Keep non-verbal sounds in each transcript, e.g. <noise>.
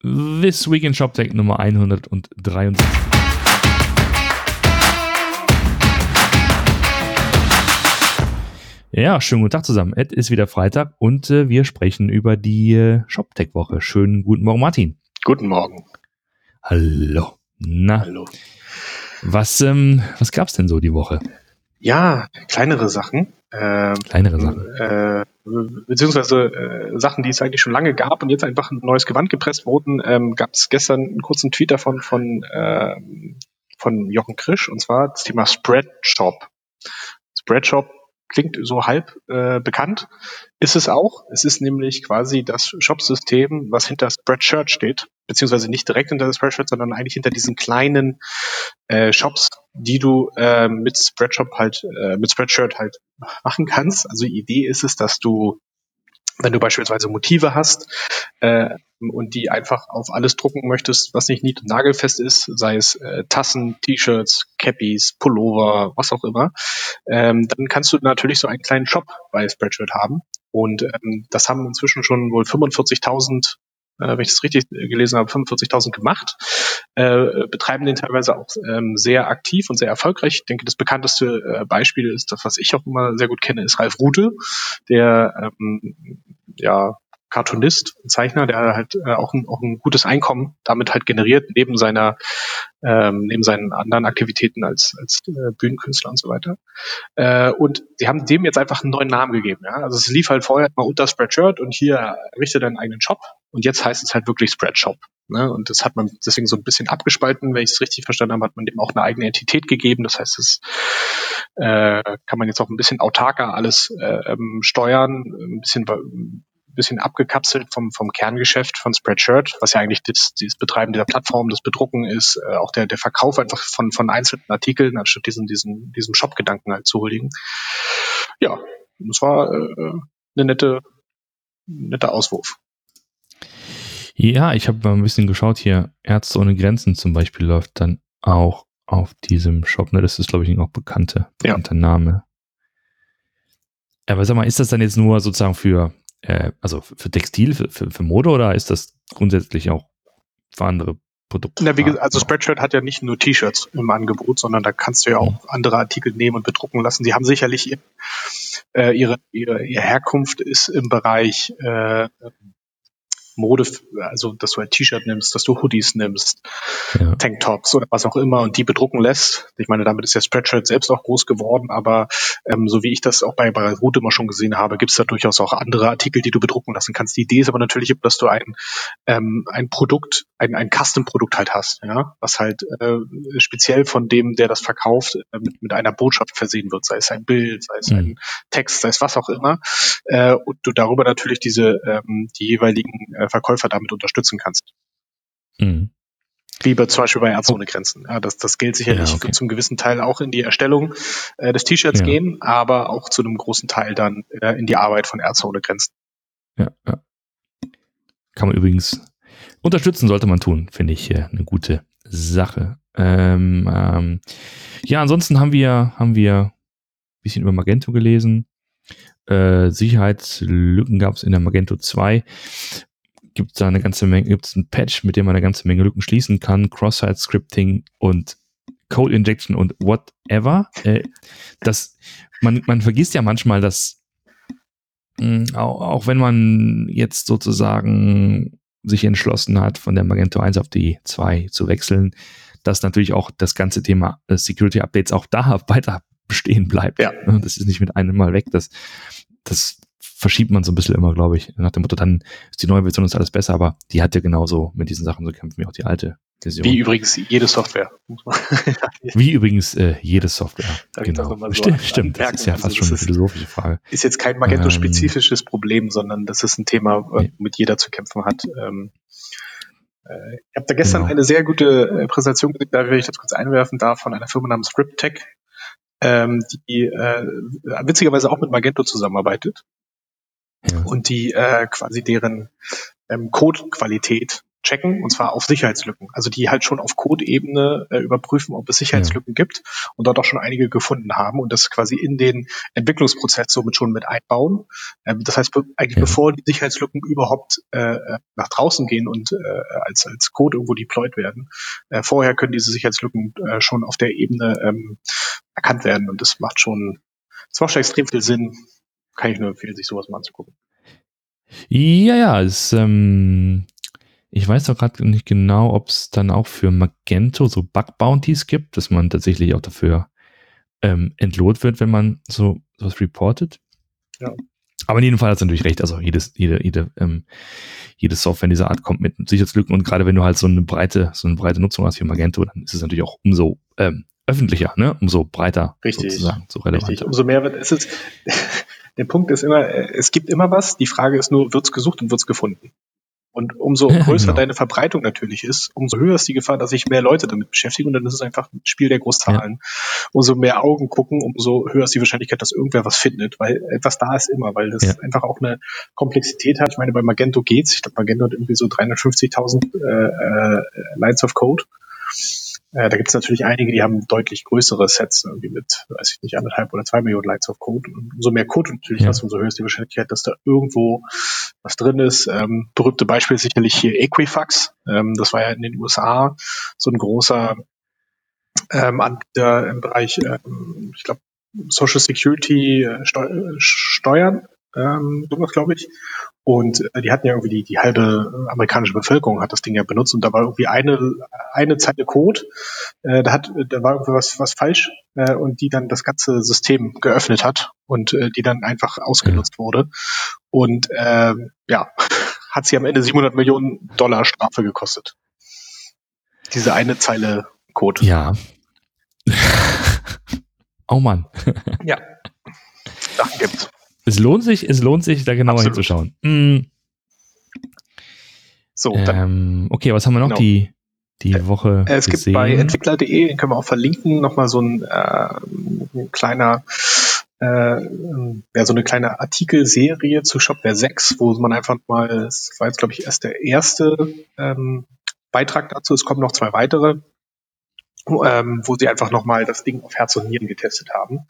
This Week in ShopTech Nummer 173. Ja, schönen guten Tag zusammen. Es ist wieder Freitag und äh, wir sprechen über die äh, ShopTech-Woche. Schönen guten Morgen, Martin. Guten Morgen. Hallo. Na, Hallo. was, ähm, was gab's denn so die Woche? Ja, kleinere Sachen. Ähm, Kleinere Sachen. äh, beziehungsweise äh, Sachen, die es eigentlich schon lange gab und jetzt einfach ein neues Gewand gepresst wurden, ähm, gab es gestern einen kurzen Tweet davon von, ähm, von Jochen Krisch und zwar das Thema Spreadshop. Spreadshop klingt so halb äh, bekannt, ist es auch. Es ist nämlich quasi das Shop-System, was hinter Spreadshirt steht, beziehungsweise nicht direkt hinter Spreadshirt, sondern eigentlich hinter diesen kleinen äh, Shops, die du äh, mit Spreadshop halt, äh, mit Spreadshirt halt machen kannst. Also die Idee ist es, dass du wenn du beispielsweise Motive hast äh, und die einfach auf alles drucken möchtest, was nicht nied- und nagelfest ist, sei es äh, Tassen, T-Shirts, Cappies, Pullover, was auch immer, ähm, dann kannst du natürlich so einen kleinen Shop bei Spreadshirt haben. Und ähm, das haben inzwischen schon wohl 45.000 äh, wenn ich das richtig äh, gelesen habe, 45.000 gemacht, äh, betreiben den teilweise auch ähm, sehr aktiv und sehr erfolgreich. Ich denke, das bekannteste äh, Beispiel ist das, was ich auch immer sehr gut kenne, ist Ralf Rute, der ähm, ja Cartoonist, Zeichner, der halt äh, auch, ein, auch ein gutes Einkommen damit halt generiert, neben seiner, ähm, neben seinen anderen Aktivitäten als, als äh, Bühnenkünstler und so weiter. Äh, und sie haben dem jetzt einfach einen neuen Namen gegeben. Ja? Also es lief halt vorher mal unter Spreadshirt und hier errichte deinen eigenen Shop und jetzt heißt es halt wirklich Spreadshop. Ne? Und das hat man deswegen so ein bisschen abgespalten, wenn ich es richtig verstanden habe, hat man dem auch eine eigene Entität gegeben. Das heißt, es äh, kann man jetzt auch ein bisschen autarker alles äh, ähm, steuern, ein bisschen bisschen abgekapselt vom, vom Kerngeschäft von Spreadshirt, was ja eigentlich das, das Betreiben dieser Plattform, das Bedrucken ist, äh, auch der, der Verkauf einfach von, von einzelnen Artikeln, anstatt diesen, diesen, diesem Shop-Gedanken halt zu huldigen. Ja, das war äh, eine nette, netter Auswurf. Ja, ich habe mal ein bisschen geschaut hier. Ärzte ohne Grenzen zum Beispiel läuft dann auch auf diesem Shop. Ne? Das ist, glaube ich, auch bekannte, bekannter ja. Name. Aber sag mal, ist das dann jetzt nur sozusagen für äh, also für Textil, für, für, für, Mode oder ist das grundsätzlich auch für andere Produkte? Na, wie gesagt, also Spreadshirt hat ja nicht nur T-Shirts im Angebot, sondern da kannst du ja auch mhm. andere Artikel nehmen und bedrucken lassen. Sie haben sicherlich ihr, äh, ihre, ihre, ihre Herkunft ist im Bereich äh, Mode, also dass du ein T-Shirt nimmst, dass du Hoodies nimmst, ja. Tanktops oder was auch immer und die bedrucken lässt. Ich meine, damit ist der Spreadshirt selbst auch groß geworden, aber ähm, so wie ich das auch bei, bei Root immer schon gesehen habe, gibt es da durchaus auch andere Artikel, die du bedrucken lassen kannst. Die Idee ist aber natürlich, dass du ein, ähm, ein Produkt, ein, ein Custom-Produkt halt hast, ja, was halt äh, speziell von dem, der das verkauft, äh, mit, mit einer Botschaft versehen wird, sei es ein Bild, sei es mhm. ein Text, sei es was auch immer. Äh, und du darüber natürlich diese ähm, die jeweiligen äh, Verkäufer damit unterstützen kannst. Mhm. Wie bei, zum Beispiel bei Ärzte ohne Grenzen. Ja, das, das gilt sicherlich ja, okay. zum gewissen Teil auch in die Erstellung äh, des T-Shirts ja. gehen, aber auch zu einem großen Teil dann äh, in die Arbeit von Ärzte ohne Grenzen. Ja, ja. Kann man übrigens unterstützen, sollte man tun, finde ich äh, eine gute Sache. Ähm, ähm, ja, ansonsten haben wir, haben wir ein bisschen über Magento gelesen. Äh, Sicherheitslücken gab es in der Magento 2 gibt es da eine ganze Menge, gibt es ein Patch, mit dem man eine ganze Menge Lücken schließen kann, Cross-Site-Scripting und Code Injection und whatever. Äh, das, man, man vergisst ja manchmal, dass mh, hm, auch, auch wenn man jetzt sozusagen sich entschlossen hat, von der Magento 1 auf die 2 zu wechseln, dass natürlich auch das ganze Thema äh, Security Updates auch da <laughs> weiter bestehen bleibt. Ja. Das ist nicht mit einem Mal weg. Das, das verschiebt man so ein bisschen immer, glaube ich, nach dem Motto, dann ist die neue Version ist alles besser, aber die hat ja genauso mit diesen Sachen zu kämpfen wie auch die alte Version. Wie übrigens jede Software. <laughs> wie übrigens äh, jede Software. Genau. So stimmt, stimmt. das ist ja fast also schon eine philosophische Frage. Ist jetzt kein Magento-spezifisches ähm, Problem, sondern das ist ein Thema, womit jeder zu kämpfen hat. Ähm, äh, ich habe da gestern genau. eine sehr gute äh, Präsentation gesehen, da will ich das kurz einwerfen, da von einer Firma namens ScriptTech, ähm, die äh, witzigerweise auch mit Magento zusammenarbeitet ja. und die äh, quasi deren ähm, Codequalität checken, und zwar auf Sicherheitslücken. Also die halt schon auf Code-Ebene äh, überprüfen, ob es Sicherheitslücken ja. gibt und dort auch schon einige gefunden haben und das quasi in den Entwicklungsprozess somit schon mit einbauen. Ähm, das heißt, eigentlich ja. bevor die Sicherheitslücken überhaupt äh, nach draußen gehen und äh, als, als Code irgendwo deployed werden, äh, vorher können diese Sicherheitslücken äh, schon auf der Ebene ähm, erkannt werden und das macht schon, das macht schon extrem viel Sinn. Kann ich nur empfehlen, sich sowas mal anzugucken. Ja, ja, es, ähm, ich weiß doch gerade nicht genau, ob es dann auch für Magento so Bug-Bounties gibt, dass man tatsächlich auch dafür ähm, entlohnt wird, wenn man so was reportet. Ja. Aber in jedem Fall hat es natürlich recht. Also jedes, jede, jede, ähm, jede Software dieser Art kommt mit Sicherheitslücken und gerade wenn du halt so eine breite, so eine breite Nutzung hast wie Magento, dann ist es natürlich auch umso ähm, öffentlicher, ne? umso breiter Richtig. sozusagen, so relevant. Richtig. Umso mehr wird es. Ist, der Punkt ist immer, äh, es gibt immer was. Die Frage ist nur, wird's gesucht und wird's gefunden? Und umso größer genau. deine Verbreitung natürlich ist, umso höher ist die Gefahr, dass sich mehr Leute damit beschäftigen und dann ist es einfach ein Spiel der Großzahlen. Ja. Umso mehr Augen gucken, umso höher ist die Wahrscheinlichkeit, dass irgendwer was findet, weil etwas da ist immer, weil das ja. einfach auch eine Komplexität hat. Ich meine, bei Magento geht's. Ich glaube, Magento hat irgendwie so 350.000 äh, äh, Lines of Code. Äh, da gibt es natürlich einige, die haben deutlich größere Sets, irgendwie mit, weiß ich nicht, anderthalb oder zwei Millionen Lines of Code. Und umso mehr Code natürlich ja. hast, umso höher ist die Wahrscheinlichkeit, dass da irgendwo was drin ist. Ähm, berühmte Beispiel ist sicherlich hier Equifax. Ähm, das war ja in den USA so ein großer ähm, Anbieter im Bereich, ähm, ich glaube, Social Security äh, Steu Steuern ähm, sowas glaube ich. Und äh, die hatten ja irgendwie die, die halbe amerikanische Bevölkerung hat das Ding ja benutzt und da war irgendwie eine, eine Zeile Code, äh, da hat, da war irgendwie was, was falsch äh, und die dann das ganze System geöffnet hat und äh, die dann einfach ausgenutzt ja. wurde. Und äh, ja, <laughs> hat sie am Ende 700 Millionen Dollar Strafe gekostet. Diese eine Zeile Code. Ja. <laughs> oh Mann. ja. Sachen gibt's. Es lohnt sich, es lohnt sich, da genauer Absolut. hinzuschauen. Mm. So, ähm, okay, was haben wir noch genau. die, die äh, Woche? Es gesehen? gibt bei entwickler.de, den können wir auch verlinken, nochmal so ein, äh, ein kleiner äh, ja, so eine kleine Artikelserie zu Shopware 6, wo man einfach mal, das war jetzt glaube ich erst der erste ähm, Beitrag dazu, es kommen noch zwei weitere, ähm, wo sie einfach nochmal das Ding auf Herz und Nieren getestet haben.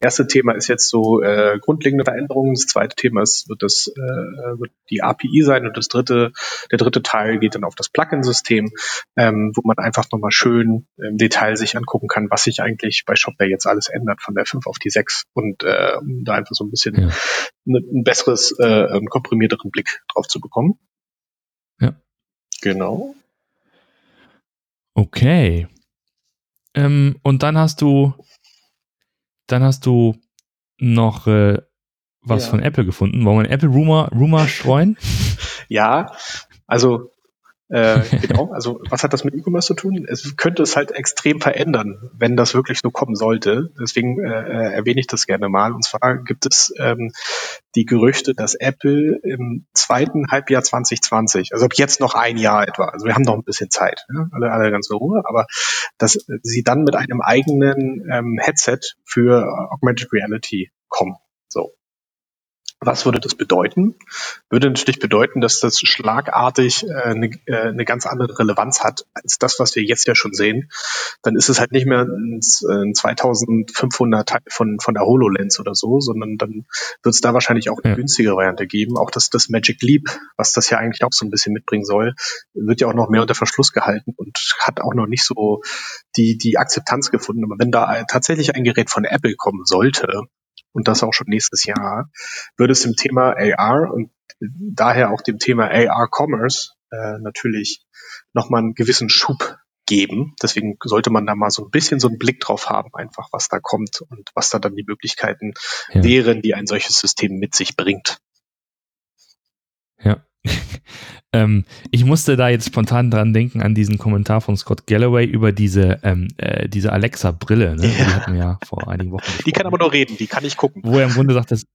Erste Thema ist jetzt so äh, grundlegende Veränderungen. Das zweite Thema ist, wird das äh, wird die API sein und das dritte, der dritte Teil geht dann auf das Plugin-System, ähm, wo man einfach nochmal schön im Detail sich angucken kann, was sich eigentlich bei Shopware jetzt alles ändert von der 5 auf die 6 und äh, um da einfach so ein bisschen ja. ne, ein besseres, äh, komprimierteren Blick drauf zu bekommen. Ja. Genau. Okay. Ähm, und dann hast du, dann hast du noch äh, was ja. von Apple gefunden. Wollen wir einen Apple Rumor, Rumor streuen? <laughs> ja, also äh, <laughs> genau, also was hat das mit E-Commerce zu tun? Es könnte es halt extrem verändern, wenn das wirklich so kommen sollte. Deswegen äh, äh, erwähne ich das gerne mal. Und zwar gibt es ähm, die Gerüchte, dass Apple im zweiten Halbjahr 2020, also ab jetzt noch ein Jahr etwa, also wir haben noch ein bisschen Zeit, ja? alle, alle ganz in Ruhe, aber dass sie dann mit einem eigenen ähm, Headset für Augmented Reality kommen. So. Was würde das bedeuten? Würde natürlich bedeuten, dass das schlagartig äh, eine, äh, eine ganz andere Relevanz hat als das, was wir jetzt ja schon sehen. Dann ist es halt nicht mehr ein, ein 2500 Teil von, von der HoloLens oder so, sondern dann wird es da wahrscheinlich auch eine ja. günstigere Variante geben. Auch das, das Magic Leap, was das ja eigentlich auch so ein bisschen mitbringen soll, wird ja auch noch mehr unter Verschluss gehalten und hat auch noch nicht so die, die Akzeptanz gefunden. Aber wenn da tatsächlich ein Gerät von Apple kommen sollte, und das auch schon nächstes Jahr, würde es dem Thema AR und daher auch dem Thema AR Commerce äh, natürlich nochmal einen gewissen Schub geben. Deswegen sollte man da mal so ein bisschen so einen Blick drauf haben, einfach was da kommt und was da dann die Möglichkeiten ja. wären, die ein solches System mit sich bringt. Ja. <laughs> Ähm, ich musste da jetzt spontan dran denken an diesen Kommentar von Scott Galloway über diese, ähm, äh, diese Alexa-Brille. Ne? Ja. Die hatten wir ja vor einigen Wochen. Die kann aber nur reden, die kann ich gucken. Wo er im Grunde sagt, dass,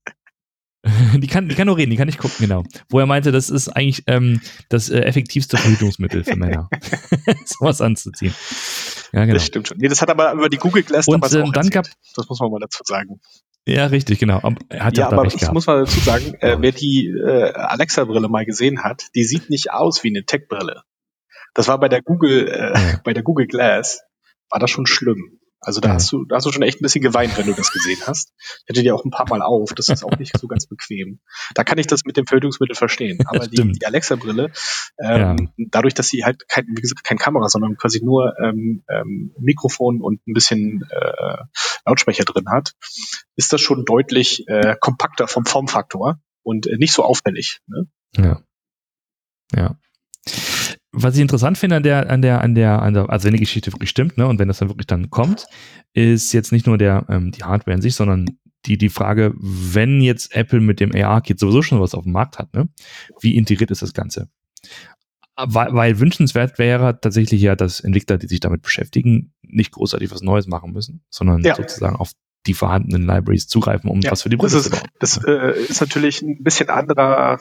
<laughs> die kann, die kann nur reden, die kann nicht gucken, genau. Wo er meinte, das ist eigentlich ähm, das äh, effektivste Verhütungsmittel für Männer, <laughs> sowas anzuziehen. Ja, genau. Das stimmt schon. Nee, das hat aber über die Google Glass Und ähm, dann gab Das muss man mal dazu sagen. Ja, richtig, genau. Er hat ja, aber ich gehabt. muss mal dazu sagen, äh, wer die äh, Alexa-Brille mal gesehen hat, die sieht nicht aus wie eine Tech-Brille. Das war bei der Google, äh, ja. bei der Google Glass, war das schon schlimm. Also da ja. hast du, da hast du schon echt ein bisschen geweint, wenn du das gesehen hast. Hätte dir auch ein paar Mal auf. Das ist auch nicht so ganz bequem. Da kann ich das mit dem Verhütungsmittel verstehen. Aber die, die Alexa-Brille, ähm, ja. dadurch, dass sie halt kein, wie gesagt, kein Kamera, sondern quasi nur ähm, ähm, Mikrofon und ein bisschen äh, Lautsprecher drin hat, ist das schon deutlich äh, kompakter vom Formfaktor und äh, nicht so auffällig. Ne? Ja. Ja was ich interessant finde an der, an der, an der, an der, also wenn die Geschichte wirklich stimmt, ne, und wenn das dann wirklich dann kommt, ist jetzt nicht nur der, ähm, die Hardware in sich, sondern die, die Frage, wenn jetzt Apple mit dem AR-Kit sowieso schon was auf dem Markt hat, ne, wie integriert ist das Ganze? Weil, weil wünschenswert wäre tatsächlich ja, dass Entwickler, die sich damit beschäftigen, nicht großartig was Neues machen müssen, sondern ja. sozusagen auf die vorhandenen Libraries zugreifen, um ja, was für die Brille zu bauen. Das äh, ist natürlich ein bisschen anderer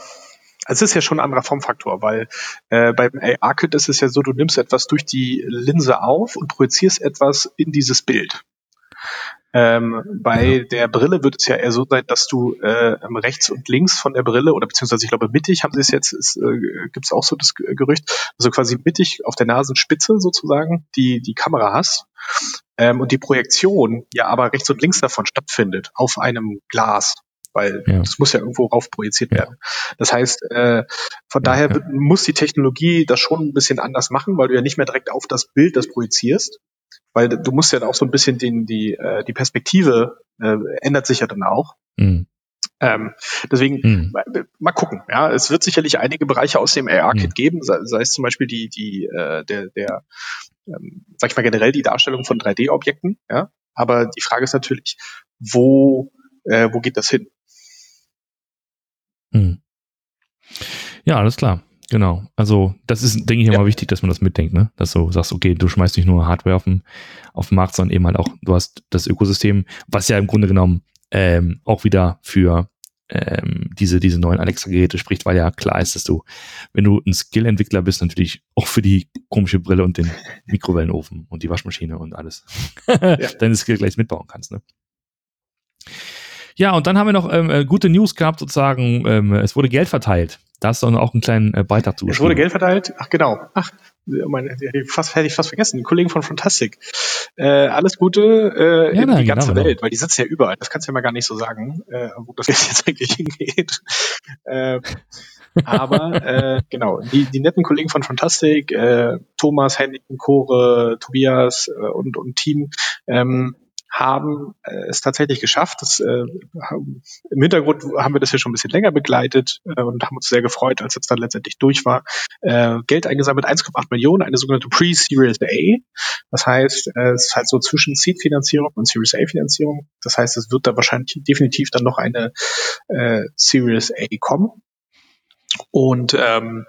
es ist ja schon ein anderer Formfaktor, weil äh, beim AR-Kit ist es ja so, du nimmst etwas durch die Linse auf und projizierst etwas in dieses Bild. Ähm, bei ja. der Brille wird es ja eher so sein, dass du äh, rechts und links von der Brille oder beziehungsweise ich glaube mittig haben sie es jetzt, ist, äh, gibt es auch so das Gerücht, also quasi mittig auf der Nasenspitze sozusagen die die Kamera hast ähm, und die Projektion ja aber rechts und links davon stattfindet auf einem Glas weil ja. das muss ja irgendwo rauf projiziert ja. werden. Das heißt, äh, von ja, daher muss die Technologie das schon ein bisschen anders machen, weil du ja nicht mehr direkt auf das Bild das projizierst, weil du musst ja auch so ein bisschen den, die, äh, die Perspektive äh, ändert sich ja dann auch. Mhm. Ähm, deswegen mhm. mal gucken. Ja, es wird sicherlich einige Bereiche aus dem AR-Kit mhm. geben, sei, sei, es zum Beispiel die, die, äh, der, der, ähm, sag ich mal generell die Darstellung von 3D-Objekten. Ja, aber die Frage ist natürlich, wo, äh, wo geht das hin? Hm. Ja, alles klar. Genau. Also, das ist, denke ich, immer ja. wichtig, dass man das mitdenkt, ne? Dass du sagst, okay, du schmeißt nicht nur Hardware auf den, auf den Markt, sondern eben halt auch, du hast das Ökosystem, was ja im Grunde genommen ähm, auch wieder für ähm, diese, diese neuen Alexa-Geräte spricht, weil ja klar ist, dass du, wenn du ein Skill-Entwickler bist, natürlich auch für die komische Brille und den <laughs> Mikrowellenofen und die Waschmaschine und alles ja. <laughs> deine Skill gleich mitbauen kannst, ne? Ja, und dann haben wir noch ähm, äh, gute News gehabt, sozusagen. Ähm, es wurde Geld verteilt. Da hast du auch einen kleinen äh, Beitrag zu. Es wurde Geld verteilt. Ach genau. Ach, hätte ich fast, hätte ich fast vergessen. Die Kollegen von Fantastic. Äh, alles Gute äh, ja, in nein, die ganze genau, Welt, genau. weil die sitzen ja überall. Das kannst du ja mal gar nicht so sagen, äh, wo das <laughs> jetzt eigentlich hingeht. äh, aber äh, genau, die, die netten Kollegen von Fantastic, äh, Thomas, Henning, Kore, Tobias äh, und, und Team, ähm, haben äh, es tatsächlich geschafft. Das, äh, Im Hintergrund haben wir das ja schon ein bisschen länger begleitet äh, und haben uns sehr gefreut, als es dann letztendlich durch war. Äh, Geld eingesammelt, 1,8 Millionen, eine sogenannte Pre-Series A. Das heißt, äh, es ist halt so zwischen Seed-Finanzierung und Series A-Finanzierung. Das heißt, es wird da wahrscheinlich definitiv dann noch eine äh, Series A kommen. Und ähm,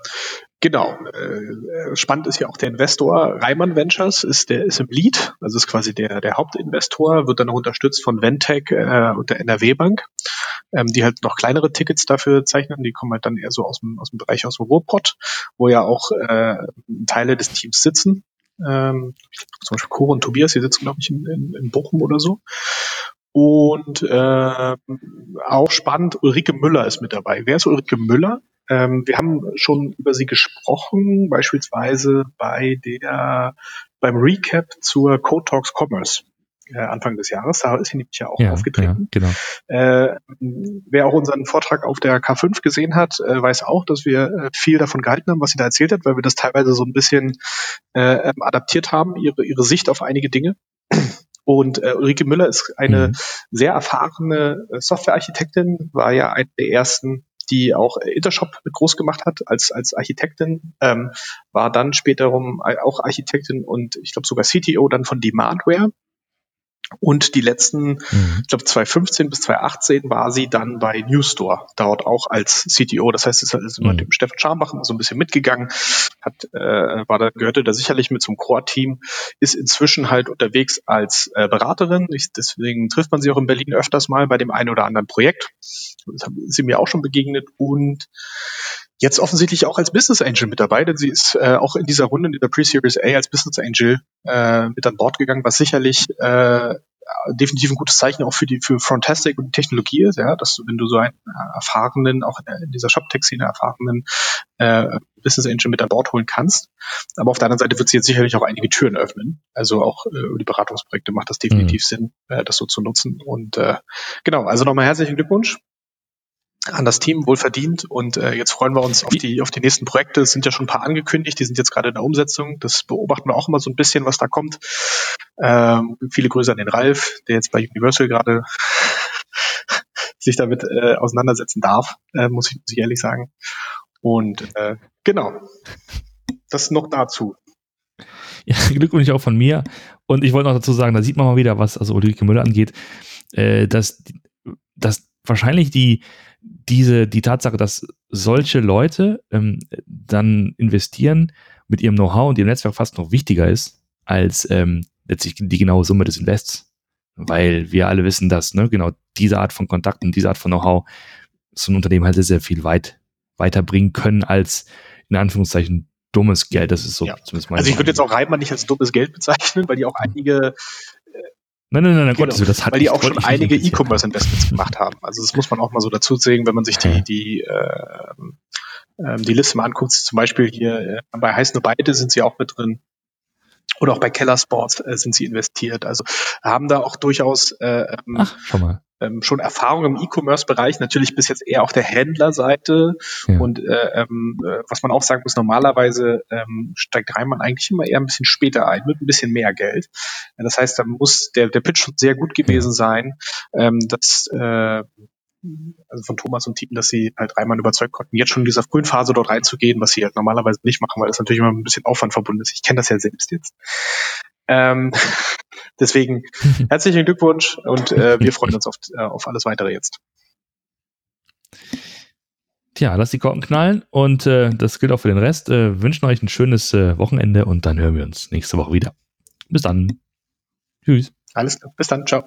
Genau. Äh, spannend ist ja auch der Investor Reimann Ventures, ist der ist im Lead, also ist quasi der der Hauptinvestor, wird dann noch unterstützt von Ventec äh, und der NRW Bank, ähm, die halt noch kleinere Tickets dafür zeichnen. Die kommen halt dann eher so aus dem aus dem Bereich aus dem Ruhrpott, wo ja auch äh, Teile des Teams sitzen. Ähm, zum Beispiel Coro und Tobias, die sitzen glaube ich in, in, in Bochum oder so. Und äh, auch spannend, Ulrike Müller ist mit dabei. Wer ist Ulrike Müller? Ähm, wir haben schon über sie gesprochen, beispielsweise bei der beim Recap zur Code Talks Commerce. Äh, Anfang des Jahres, da ist sie nämlich ja auch ja, aufgetreten. Ja, genau. Äh, wer auch unseren Vortrag auf der K5 gesehen hat, äh, weiß auch, dass wir äh, viel davon gehalten haben, was sie da erzählt hat, weil wir das teilweise so ein bisschen äh, ähm, adaptiert haben, ihre, ihre Sicht auf einige Dinge. Und äh, Ulrike Müller ist eine mhm. sehr erfahrene äh, Softwarearchitektin, war ja eine der ersten die auch Intershop mit groß gemacht hat als, als Architektin, ähm, war dann späterum auch Architektin und ich glaube sogar CTO dann von Demandware. Und die letzten, mhm. ich glaube 2015 bis 2018 war sie dann bei Newstore, dort auch als CTO. Das heißt, es ist immer mhm. dem Steffen Scharmbach so ein bisschen mitgegangen, hat, äh, war da, gehörte da sicherlich mit zum Core-Team, ist inzwischen halt unterwegs als äh, Beraterin. Ich, deswegen trifft man sie auch in Berlin öfters mal bei dem einen oder anderen Projekt. Das ist sie mir auch schon begegnet und jetzt offensichtlich auch als Business Angel mit dabei, denn sie ist äh, auch in dieser Runde in der Pre-Series A als Business Angel äh, mit an Bord gegangen, was sicherlich äh, definitiv ein gutes Zeichen auch für die für Frontastic und die Technologie ist, ja, dass du, wenn du so einen äh, erfahrenen, auch in dieser Shop-Tech-Szene erfahrenen äh, Business Engine mit an Bord holen kannst. Aber auf der anderen Seite wird sie jetzt sicherlich auch einige Türen öffnen. Also auch äh, über die Beratungsprojekte macht das definitiv mhm. Sinn, äh, das so zu nutzen. Und äh, genau, also nochmal herzlichen Glückwunsch an das Team wohl verdient und äh, jetzt freuen wir uns auf die auf die nächsten Projekte. Es sind ja schon ein paar angekündigt, die sind jetzt gerade in der Umsetzung. Das beobachten wir auch immer so ein bisschen, was da kommt. Ähm, viele Grüße an den Ralf, der jetzt bei Universal gerade sich damit äh, auseinandersetzen darf, äh, muss, ich, muss ich ehrlich sagen. Und äh, genau, das noch dazu. Ja, <laughs> Glückwunsch auch von mir. Und ich wollte noch dazu sagen, da sieht man mal wieder, was also Ulrike Müller angeht, äh, dass, dass wahrscheinlich die diese, die Tatsache, dass solche Leute ähm, dann investieren mit ihrem Know-how und ihrem Netzwerk fast noch wichtiger ist als ähm, letztlich die genaue Summe des Invests. Weil wir alle wissen, dass ne, genau diese Art von Kontakten, diese Art von Know-how so ein Unternehmen halt sehr, sehr viel weit weiterbringen können als in Anführungszeichen dummes Geld. Das ist so ja. zumindest mein Also ich würde jetzt auch Reimann nicht als dummes Geld bezeichnen, weil die auch einige Nein, nein, nein, nein genau, Gott, das hat Weil die auch schon einige E-Commerce-Investments gemacht haben. Also das muss man auch mal so dazu sehen, wenn man sich die, die, äh, äh, die Liste mal anguckt. Zum Beispiel hier äh, bei Heiß nur beide sind sie auch mit drin. Oder auch bei Keller Sports äh, sind sie investiert. Also haben da auch durchaus äh, ähm, Ach, schon mal ähm, schon Erfahrung im E-Commerce-Bereich, natürlich bis jetzt eher auf der Händlerseite. Ja. Und äh, ähm, äh, was man auch sagen muss, normalerweise ähm, steigt Reimann eigentlich immer eher ein bisschen später ein, mit ein bisschen mehr Geld. Das heißt, da muss der, der Pitch schon sehr gut gewesen sein, ähm, dass äh, also von Thomas und Team, dass sie halt Reimann überzeugt konnten, jetzt schon in dieser frühen Phase dort reinzugehen, was sie halt normalerweise nicht machen, weil das natürlich immer ein bisschen Aufwand verbunden ist. Ich kenne das ja selbst jetzt. Ähm, <laughs> deswegen herzlichen Glückwunsch und äh, wir freuen uns auf, äh, auf alles weitere jetzt. Tja, lasst die Korken knallen und äh, das gilt auch für den Rest. Äh, wünschen euch ein schönes äh, Wochenende und dann hören wir uns nächste Woche wieder. Bis dann. Tschüss. Alles klar. Bis dann. Ciao.